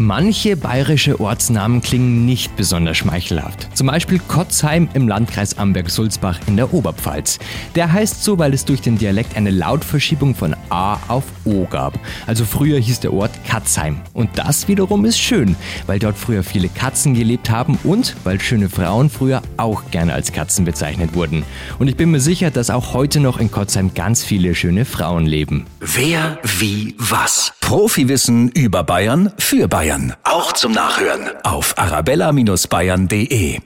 Manche bayerische Ortsnamen klingen nicht besonders schmeichelhaft. Zum Beispiel Kotzheim im Landkreis Amberg-Sulzbach in der Oberpfalz. Der heißt so, weil es durch den Dialekt eine Lautverschiebung von A auf O gab. Also früher hieß der Ort Katzheim. Und das wiederum ist schön, weil dort früher viele Katzen gelebt haben und weil schöne Frauen früher auch gerne als Katzen bezeichnet wurden. Und ich bin mir sicher, dass auch heute noch in Kotzheim ganz viele schöne Frauen leben. Wer, wie, was? Profiwissen über Bayern für Bayern. Auch zum Nachhören auf arabella-bayern.de.